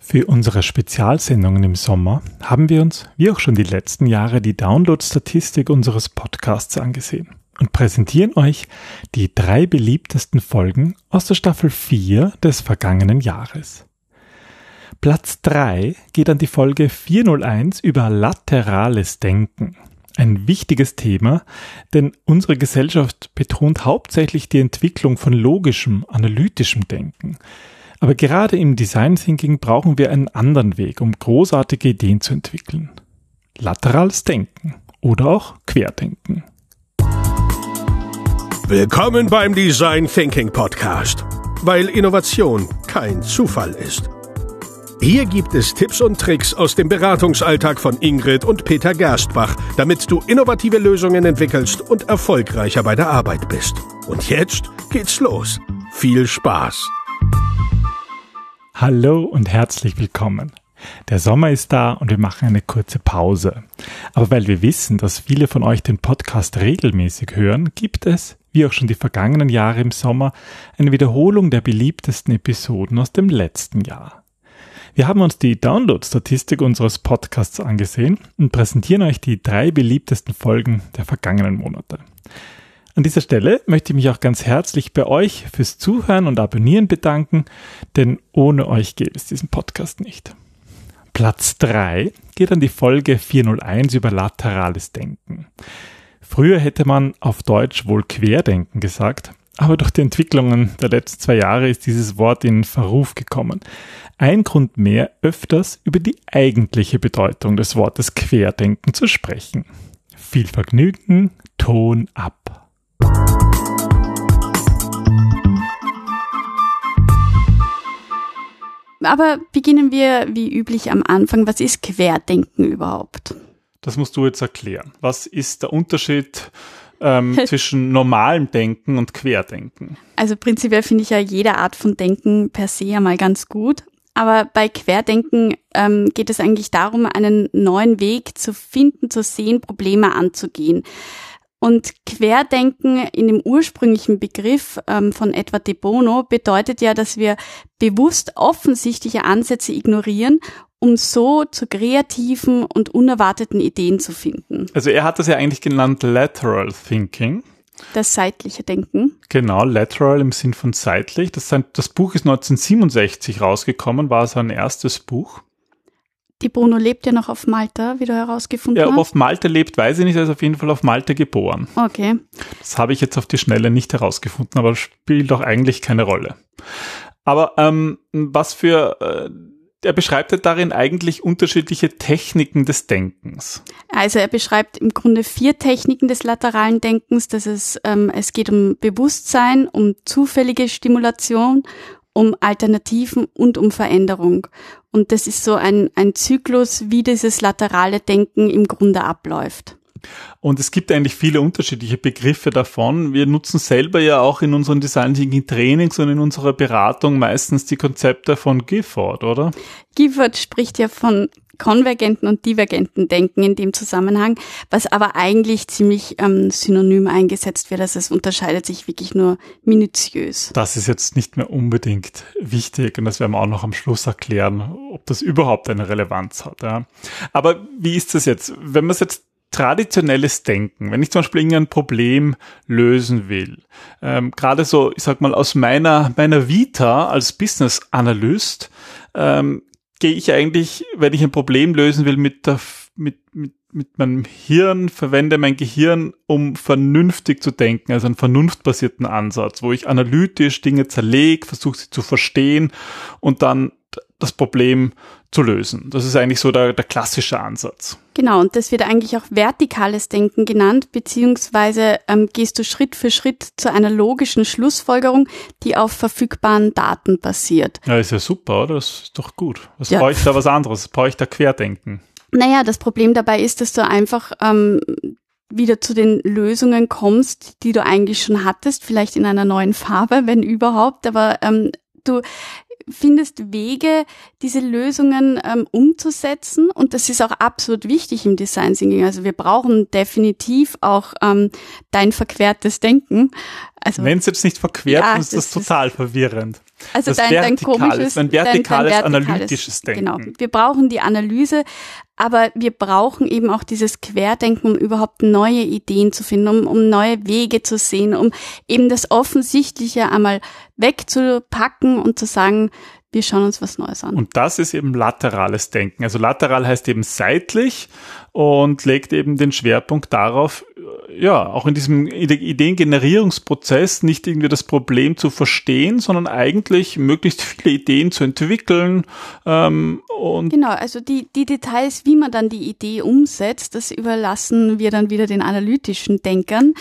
Für unsere Spezialsendungen im Sommer haben wir uns, wie auch schon die letzten Jahre, die Download-Statistik unseres Podcasts angesehen und präsentieren euch die drei beliebtesten Folgen aus der Staffel 4 des vergangenen Jahres. Platz 3 geht an die Folge 401 über laterales Denken. Ein wichtiges Thema, denn unsere Gesellschaft betont hauptsächlich die Entwicklung von logischem, analytischem Denken. Aber gerade im Design Thinking brauchen wir einen anderen Weg, um großartige Ideen zu entwickeln. Laterales Denken oder auch Querdenken. Willkommen beim Design Thinking Podcast, weil Innovation kein Zufall ist. Hier gibt es Tipps und Tricks aus dem Beratungsalltag von Ingrid und Peter Gerstbach, damit du innovative Lösungen entwickelst und erfolgreicher bei der Arbeit bist. Und jetzt geht's los. Viel Spaß! Hallo und herzlich willkommen. Der Sommer ist da und wir machen eine kurze Pause. Aber weil wir wissen, dass viele von euch den Podcast regelmäßig hören, gibt es, wie auch schon die vergangenen Jahre im Sommer, eine Wiederholung der beliebtesten Episoden aus dem letzten Jahr. Wir haben uns die Download-Statistik unseres Podcasts angesehen und präsentieren euch die drei beliebtesten Folgen der vergangenen Monate. An dieser Stelle möchte ich mich auch ganz herzlich bei euch fürs Zuhören und Abonnieren bedanken, denn ohne euch gäbe es diesen Podcast nicht. Platz 3 geht an die Folge 401 über laterales Denken. Früher hätte man auf Deutsch wohl Querdenken gesagt, aber durch die Entwicklungen der letzten zwei Jahre ist dieses Wort in Verruf gekommen. Ein Grund mehr, öfters über die eigentliche Bedeutung des Wortes Querdenken zu sprechen. Viel Vergnügen, Ton ab. Aber beginnen wir wie üblich am Anfang. Was ist Querdenken überhaupt? Das musst du jetzt erklären. Was ist der Unterschied ähm, zwischen normalem Denken und Querdenken? Also prinzipiell finde ich ja jede Art von Denken per se einmal ganz gut. Aber bei Querdenken ähm, geht es eigentlich darum, einen neuen Weg zu finden, zu sehen, Probleme anzugehen. Und Querdenken in dem ursprünglichen Begriff ähm, von Edward de Bono bedeutet ja, dass wir bewusst offensichtliche Ansätze ignorieren, um so zu kreativen und unerwarteten Ideen zu finden. Also er hat das ja eigentlich genannt Lateral Thinking. Das seitliche Denken. Genau, lateral im Sinn von seitlich. Das, das Buch ist 1967 rausgekommen, war sein erstes Buch. Die Bruno lebt ja noch auf Malta, wie du herausgefunden hast. Ja, ob auf Malta lebt, weiß ich nicht. Er ist auf jeden Fall auf Malta geboren. Okay. Das habe ich jetzt auf die Schnelle nicht herausgefunden, aber spielt auch eigentlich keine Rolle. Aber ähm, was für äh, er beschreibt ja darin eigentlich unterschiedliche Techniken des Denkens. Also er beschreibt im Grunde vier Techniken des lateralen Denkens. Das ist, ähm, es geht um Bewusstsein, um zufällige Stimulation, um Alternativen und um Veränderung. Und das ist so ein, ein Zyklus, wie dieses laterale Denken im Grunde abläuft. Und es gibt eigentlich viele unterschiedliche Begriffe davon. Wir nutzen selber ja auch in unseren Design Thinking Trainings und in unserer Beratung meistens die Konzepte von Gifford, oder? Gifford spricht ja von konvergenten und divergenten Denken in dem Zusammenhang, was aber eigentlich ziemlich ähm, synonym eingesetzt wird. Also es unterscheidet sich wirklich nur minutiös. Das ist jetzt nicht mehr unbedingt wichtig und das werden wir auch noch am Schluss erklären, ob das überhaupt eine Relevanz hat. Ja. Aber wie ist das jetzt? Wenn man es jetzt traditionelles Denken, wenn ich zum Beispiel irgendein Problem lösen will, ähm, gerade so, ich sag mal, aus meiner, meiner Vita als Business Analyst, ähm, gehe ich eigentlich, wenn ich ein Problem lösen will, mit der, mit, mit, mit meinem Hirn, verwende mein Gehirn, um vernünftig zu denken, also einen vernunftbasierten Ansatz, wo ich analytisch Dinge zerlege, versuche sie zu verstehen und dann das Problem zu lösen. Das ist eigentlich so der, der klassische Ansatz. Genau, und das wird eigentlich auch vertikales Denken genannt, beziehungsweise ähm, gehst du Schritt für Schritt zu einer logischen Schlussfolgerung, die auf verfügbaren Daten basiert. Ja, ist ja super, oder? Das ist doch gut. Was ja. brauche ich da was anderes? Brauche ich da Querdenken? Naja, das Problem dabei ist, dass du einfach ähm, wieder zu den Lösungen kommst, die du eigentlich schon hattest, vielleicht in einer neuen Farbe, wenn überhaupt, aber ähm, du findest Wege, diese Lösungen ähm, umzusetzen. Und das ist auch absolut wichtig im Design Thinking. Also wir brauchen definitiv auch ähm, dein verquertes Denken. Also wenn es jetzt nicht verquert ja, ist, das, total ist, verwirrend. Also das dein, dein vertikales, komisches, ein vertikales, dein, dein analytisches Denken. Genau. Wir brauchen die Analyse, aber wir brauchen eben auch dieses Querdenken, um überhaupt neue Ideen zu finden, um, um neue Wege zu sehen, um eben das Offensichtliche einmal wegzupacken und zu sagen, wir schauen uns was Neues an. Und das ist eben laterales Denken. Also lateral heißt eben seitlich und legt eben den Schwerpunkt darauf, ja, auch in diesem Ideengenerierungsprozess nicht irgendwie das Problem zu verstehen, sondern eigentlich möglichst viele Ideen zu entwickeln. Ähm, und genau, also die, die Details, wie man dann die Idee umsetzt, das überlassen wir dann wieder den analytischen Denkern.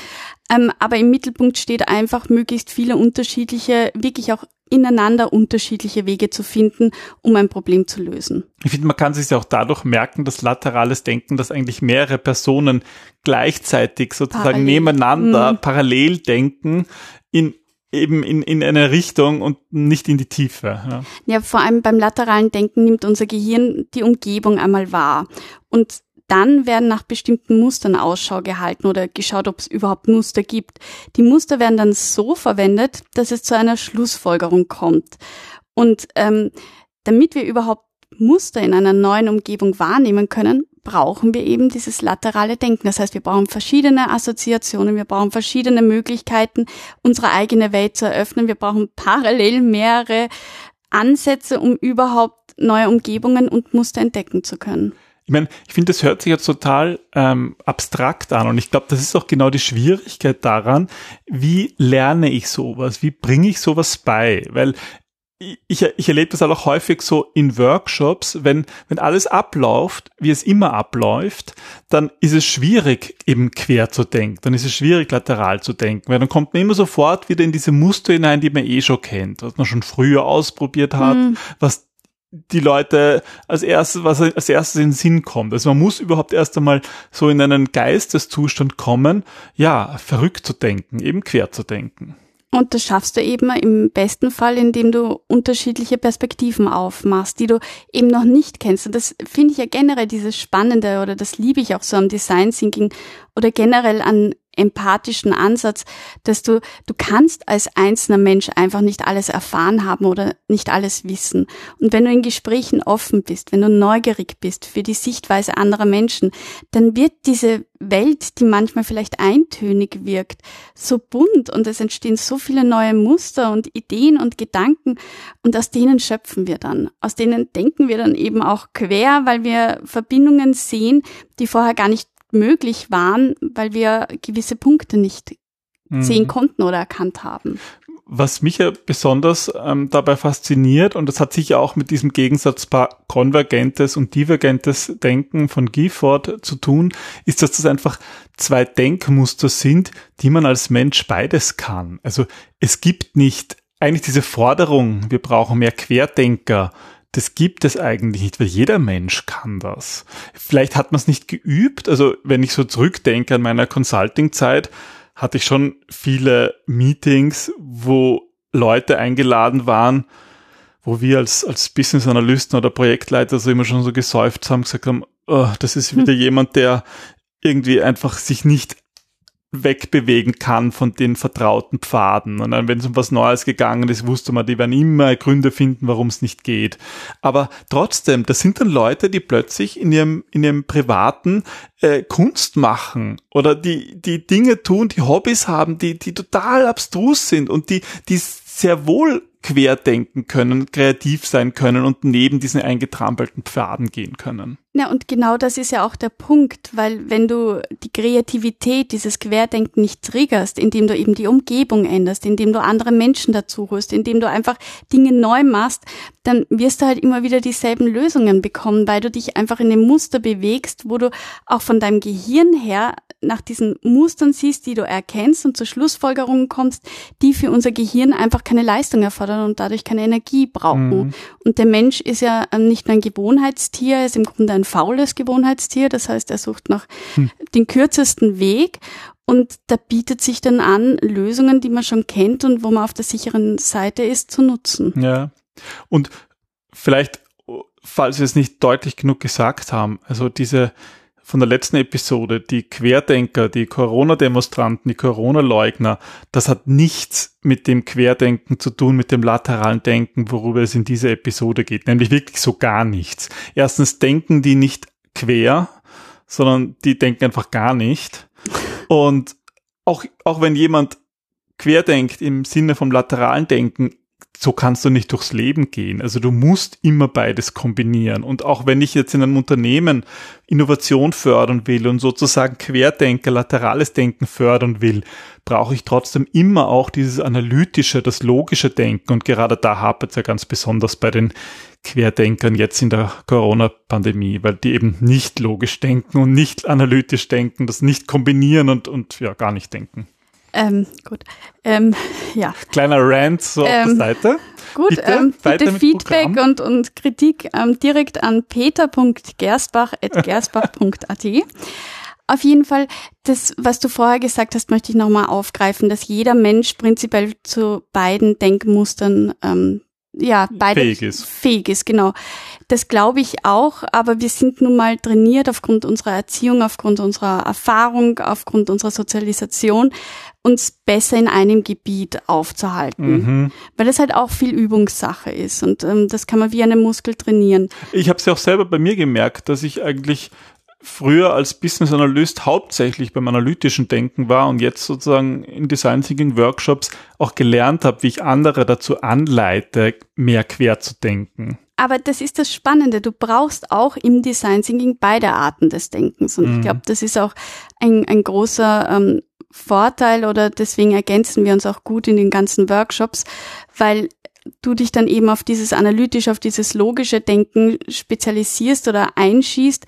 Ähm, aber im Mittelpunkt steht einfach möglichst viele unterschiedliche, wirklich auch ineinander unterschiedliche Wege zu finden, um ein Problem zu lösen. Ich finde, man kann sich ja auch dadurch merken, dass laterales Denken, dass eigentlich mehrere Personen gleichzeitig sozusagen parallel. nebeneinander mhm. parallel denken in eben in, in eine Richtung und nicht in die Tiefe. Ja. ja, vor allem beim lateralen Denken nimmt unser Gehirn die Umgebung einmal wahr. Und dann werden nach bestimmten Mustern Ausschau gehalten oder geschaut, ob es überhaupt Muster gibt. Die Muster werden dann so verwendet, dass es zu einer Schlussfolgerung kommt. Und ähm, damit wir überhaupt Muster in einer neuen Umgebung wahrnehmen können, brauchen wir eben dieses laterale Denken. Das heißt, wir brauchen verschiedene Assoziationen, wir brauchen verschiedene Möglichkeiten, unsere eigene Welt zu eröffnen. Wir brauchen parallel mehrere Ansätze, um überhaupt neue Umgebungen und Muster entdecken zu können. Ich meine, ich finde, das hört sich jetzt total ähm, abstrakt an und ich glaube, das ist auch genau die Schwierigkeit daran, wie lerne ich sowas, wie bringe ich sowas bei, weil ich, ich erlebe das auch häufig so in Workshops, wenn, wenn alles abläuft, wie es immer abläuft, dann ist es schwierig, eben quer zu denken, dann ist es schwierig, lateral zu denken, weil dann kommt man immer sofort wieder in diese Muster hinein, die man eh schon kennt, was man schon früher ausprobiert hat, mhm. was die Leute als erstes, was als erstes in den Sinn kommt. Also man muss überhaupt erst einmal so in einen Geisteszustand kommen, ja, verrückt zu denken, eben quer zu denken. Und das schaffst du eben im besten Fall, indem du unterschiedliche Perspektiven aufmachst, die du eben noch nicht kennst. Und das finde ich ja generell dieses Spannende oder das liebe ich auch so am Design Thinking oder generell an empathischen Ansatz, dass du, du kannst als einzelner Mensch einfach nicht alles erfahren haben oder nicht alles wissen. Und wenn du in Gesprächen offen bist, wenn du neugierig bist für die Sichtweise anderer Menschen, dann wird diese Welt, die manchmal vielleicht eintönig wirkt, so bunt und es entstehen so viele neue Muster und Ideen und Gedanken und aus denen schöpfen wir dann. Aus denen denken wir dann eben auch quer, weil wir Verbindungen sehen, die vorher gar nicht möglich waren, weil wir gewisse Punkte nicht mhm. sehen konnten oder erkannt haben. Was mich ja besonders ähm, dabei fasziniert, und das hat sicher auch mit diesem Gegensatz konvergentes und divergentes Denken von Gifford zu tun, ist, dass das einfach zwei Denkmuster sind, die man als Mensch beides kann. Also es gibt nicht eigentlich diese Forderung, wir brauchen mehr Querdenker, das gibt es eigentlich nicht, weil jeder Mensch kann das. Vielleicht hat man es nicht geübt. Also wenn ich so zurückdenke an meiner Consulting-Zeit, hatte ich schon viele Meetings, wo Leute eingeladen waren, wo wir als, als Business-Analysten oder Projektleiter so immer schon so gesäuft haben, gesagt haben, oh, das ist wieder hm. jemand, der irgendwie einfach sich nicht wegbewegen kann von den vertrauten Pfaden. Und dann, wenn es um was Neues gegangen ist, wusste man, die werden immer Gründe finden, warum es nicht geht. Aber trotzdem, das sind dann Leute, die plötzlich in ihrem, in ihrem privaten äh, Kunst machen oder die, die Dinge tun, die Hobbys haben, die, die total abstrus sind und die, die sehr wohl querdenken können, kreativ sein können und neben diesen eingetrampelten Pfaden gehen können. Ja, und genau das ist ja auch der Punkt, weil wenn du die Kreativität, dieses Querdenken nicht triggerst, indem du eben die Umgebung änderst, indem du andere Menschen dazu holst, indem du einfach Dinge neu machst, dann wirst du halt immer wieder dieselben Lösungen bekommen, weil du dich einfach in dem Muster bewegst, wo du auch von deinem Gehirn her nach diesen Mustern siehst, die du erkennst und zur Schlussfolgerung kommst, die für unser Gehirn einfach keine Leistung erfordern und dadurch keine Energie brauchen. Mhm. Und der Mensch ist ja ähm, nicht nur ein Gewohnheitstier, er ist im Grunde ein faules Gewohnheitstier, das heißt, er sucht nach hm. den kürzesten Weg und da bietet sich dann an, Lösungen, die man schon kennt und wo man auf der sicheren Seite ist, zu nutzen. Ja. Und vielleicht, falls wir es nicht deutlich genug gesagt haben, also diese von der letzten Episode, die Querdenker, die Corona-Demonstranten, die Corona-Leugner, das hat nichts mit dem Querdenken zu tun, mit dem lateralen Denken, worüber es in dieser Episode geht, nämlich wirklich so gar nichts. Erstens denken die nicht quer, sondern die denken einfach gar nicht. Und auch, auch wenn jemand querdenkt im Sinne vom lateralen Denken, so kannst du nicht durchs Leben gehen. Also du musst immer beides kombinieren. Und auch wenn ich jetzt in einem Unternehmen Innovation fördern will und sozusagen Querdenker, laterales Denken fördern will, brauche ich trotzdem immer auch dieses analytische, das logische Denken. Und gerade da hapert es ja ganz besonders bei den Querdenkern jetzt in der Corona-Pandemie, weil die eben nicht logisch denken und nicht analytisch denken, das nicht kombinieren und, und ja, gar nicht denken. Ähm, gut. Ähm, ja. Kleiner Rant so ähm, auf der ähm, Seite. Gut, bitte, ähm, bitte Feedback und, und Kritik ähm, direkt an peter.gerstbach.gerstbach.at. Auf jeden Fall, das, was du vorher gesagt hast, möchte ich nochmal aufgreifen, dass jeder Mensch prinzipiell zu beiden Denkmustern ähm, ja, beide fähig ist. Fähig ist, genau. Das glaube ich auch, aber wir sind nun mal trainiert aufgrund unserer Erziehung, aufgrund unserer Erfahrung, aufgrund unserer Sozialisation, uns besser in einem Gebiet aufzuhalten, mhm. weil das halt auch viel Übungssache ist und ähm, das kann man wie einen Muskel trainieren. Ich habe es ja auch selber bei mir gemerkt, dass ich eigentlich früher als Business Analyst hauptsächlich beim analytischen Denken war und jetzt sozusagen in Design Thinking Workshops auch gelernt habe, wie ich andere dazu anleite, mehr quer zu denken. Aber das ist das Spannende. Du brauchst auch im Design Thinking beide Arten des Denkens. Und mhm. ich glaube, das ist auch ein, ein großer ähm, Vorteil oder deswegen ergänzen wir uns auch gut in den ganzen Workshops, weil du dich dann eben auf dieses analytische, auf dieses logische Denken spezialisierst oder einschießt,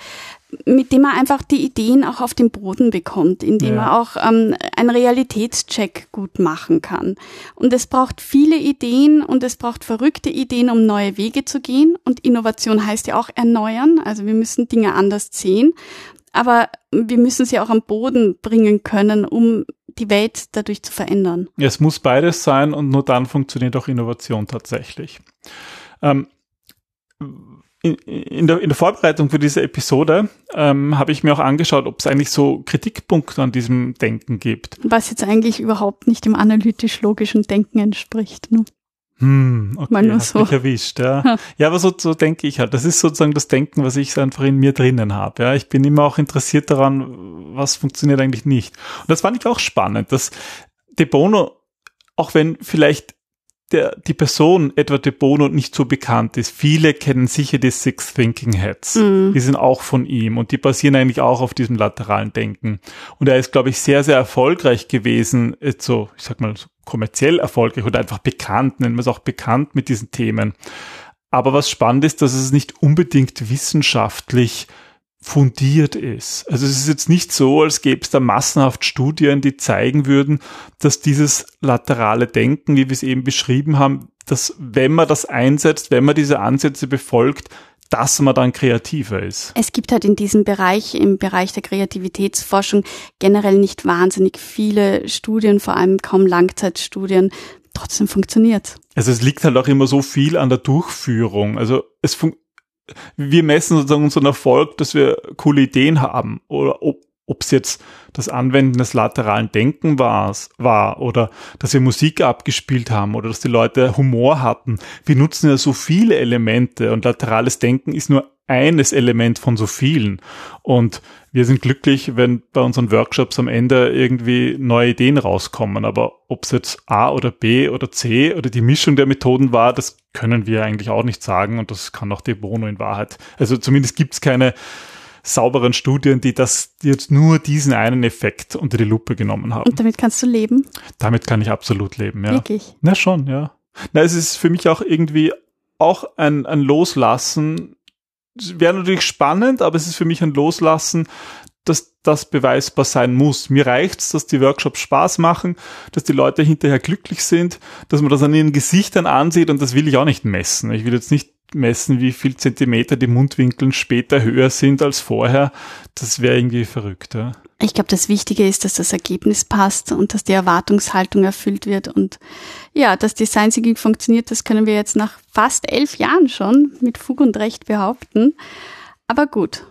mit dem man einfach die Ideen auch auf den Boden bekommt, indem ja. man auch ähm, einen Realitätscheck gut machen kann. Und es braucht viele Ideen und es braucht verrückte Ideen, um neue Wege zu gehen. Und Innovation heißt ja auch erneuern. Also wir müssen Dinge anders sehen. Aber wir müssen sie auch am Boden bringen können, um die Welt dadurch zu verändern. Es muss beides sein und nur dann funktioniert auch Innovation tatsächlich. Ähm, in, in, der, in der Vorbereitung für diese Episode ähm, habe ich mir auch angeschaut, ob es eigentlich so Kritikpunkte an diesem Denken gibt. Was jetzt eigentlich überhaupt nicht dem analytisch-logischen Denken entspricht. Ne? Hm, okay, Mal nur so. mich erwischt, ja. ja, aber so, so denke ich halt. Das ist sozusagen das Denken, was ich einfach in mir drinnen habe. Ja, ich bin immer auch interessiert daran, was funktioniert eigentlich nicht. Und das fand ich auch spannend, dass De Bono, auch wenn vielleicht der, die Person Edward de Bono nicht so bekannt ist. Viele kennen sicher die Six Thinking Heads. Mhm. Die sind auch von ihm und die basieren eigentlich auch auf diesem lateralen Denken. Und er ist, glaube ich, sehr, sehr erfolgreich gewesen, so, ich sag mal, so kommerziell erfolgreich oder einfach bekannt, nennen wir es auch bekannt mit diesen Themen. Aber was spannend ist, dass es nicht unbedingt wissenschaftlich fundiert ist. Also es ist jetzt nicht so, als gäbe es da massenhaft Studien, die zeigen würden, dass dieses laterale Denken, wie wir es eben beschrieben haben, dass wenn man das einsetzt, wenn man diese Ansätze befolgt, dass man dann kreativer ist. Es gibt halt in diesem Bereich, im Bereich der Kreativitätsforschung generell nicht wahnsinnig viele Studien, vor allem kaum Langzeitstudien. Trotzdem funktioniert. Also es liegt halt auch immer so viel an der Durchführung. Also es funktioniert wir messen sozusagen unseren Erfolg, dass wir coole Ideen haben oder ob ob es jetzt das Anwenden des lateralen Denken war, war oder dass wir Musik abgespielt haben oder dass die Leute Humor hatten. Wir nutzen ja so viele Elemente und laterales Denken ist nur eines Element von so vielen. Und wir sind glücklich, wenn bei unseren Workshops am Ende irgendwie neue Ideen rauskommen. Aber ob es jetzt A oder B oder C oder die Mischung der Methoden war, das können wir eigentlich auch nicht sagen. Und das kann auch De Bono in Wahrheit. Also zumindest gibt es keine sauberen Studien, die das die jetzt nur diesen einen Effekt unter die Lupe genommen haben. Und damit kannst du leben? Damit kann ich absolut leben, ja. Wirklich? Na schon, ja. Na, es ist für mich auch irgendwie auch ein, ein Loslassen wäre natürlich spannend, aber es ist für mich ein Loslassen, dass das beweisbar sein muss. Mir reicht's, dass die Workshops Spaß machen, dass die Leute hinterher glücklich sind, dass man das an ihren Gesichtern ansieht und das will ich auch nicht messen. Ich will jetzt nicht messen, wie viel Zentimeter die Mundwinkeln später höher sind als vorher. Das wäre irgendwie verrückt. Ja. Ich glaube, das Wichtige ist, dass das Ergebnis passt und dass die Erwartungshaltung erfüllt wird. Und ja, dass Design Thinking funktioniert, das können wir jetzt nach fast elf Jahren schon mit Fug und Recht behaupten. Aber gut,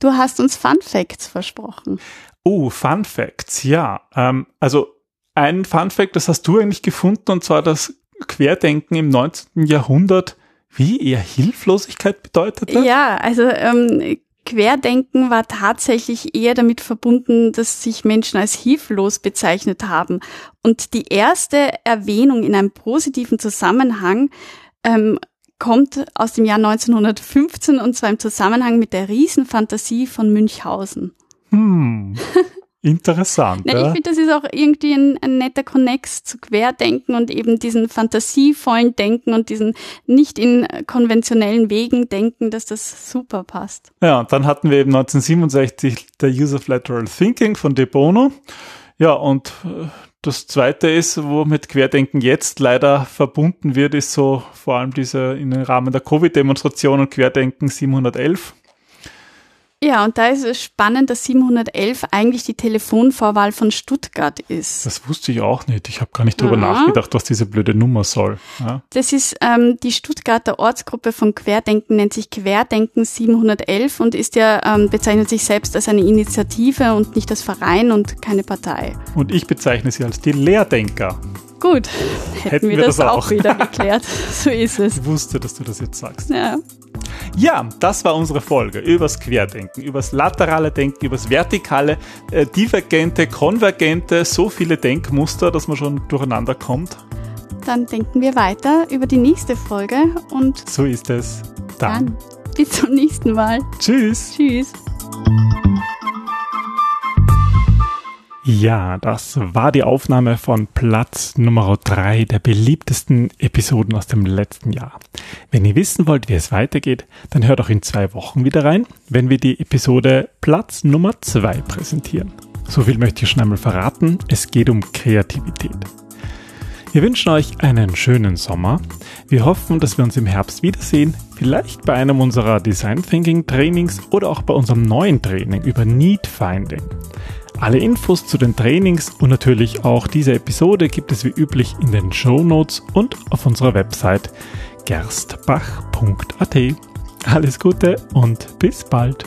Du hast uns Fun Facts versprochen. Oh, Fun Facts, ja. Ähm, also ein Fun Fact, das hast du eigentlich gefunden, und zwar das Querdenken im 19. Jahrhundert wie eher Hilflosigkeit bedeutete? Ja, also ähm, Querdenken war tatsächlich eher damit verbunden, dass sich Menschen als hilflos bezeichnet haben. Und die erste Erwähnung in einem positiven Zusammenhang ähm, kommt aus dem Jahr 1915 und zwar im Zusammenhang mit der Riesenfantasie von Münchhausen. Hm. Interessant. Na, ich finde, das ist auch irgendwie ein, ein, netter Connex zu Querdenken und eben diesen fantasievollen Denken und diesen nicht in konventionellen Wegen denken, dass das super passt. Ja, und dann hatten wir eben 1967 der Use of Lateral Thinking von De Bono. Ja, und äh, das zweite ist, wo mit Querdenken jetzt leider verbunden wird, ist so vor allem diese in den Rahmen der Covid-Demonstration Querdenken 711 ja, und da ist es spannend, dass 711 eigentlich die Telefonvorwahl von Stuttgart ist. Das wusste ich auch nicht. Ich habe gar nicht drüber Aha. nachgedacht, was diese blöde Nummer soll. Ja. Das ist ähm, die Stuttgarter Ortsgruppe von Querdenken, nennt sich Querdenken 711 und ist ja ähm, bezeichnet sich selbst als eine Initiative und nicht als Verein und keine Partei. Und ich bezeichne sie als die Lehrdenker. Gut, hätten, hätten wir, wir, das, das auch. auch wieder geklärt. so ist es. Ich wusste, dass du das jetzt sagst. Ja. Ja, das war unsere Folge übers Querdenken, übers laterale Denken, übers vertikale, äh, divergente, konvergente, so viele Denkmuster, dass man schon durcheinander kommt. Dann denken wir weiter über die nächste Folge und so ist es. Dann, dann bis zum nächsten Mal. Tschüss. Tschüss. Ja, das war die Aufnahme von Platz Nummer drei der beliebtesten Episoden aus dem letzten Jahr. Wenn ihr wissen wollt, wie es weitergeht, dann hört auch in zwei Wochen wieder rein, wenn wir die Episode Platz Nummer zwei präsentieren. So viel möchte ich schon einmal verraten. Es geht um Kreativität. Wir wünschen euch einen schönen Sommer. Wir hoffen, dass wir uns im Herbst wiedersehen, vielleicht bei einem unserer Design Thinking Trainings oder auch bei unserem neuen Training über Need Finding. Alle Infos zu den Trainings und natürlich auch diese Episode gibt es wie üblich in den Show Notes und auf unserer Website gerstbach.at. Alles Gute und bis bald.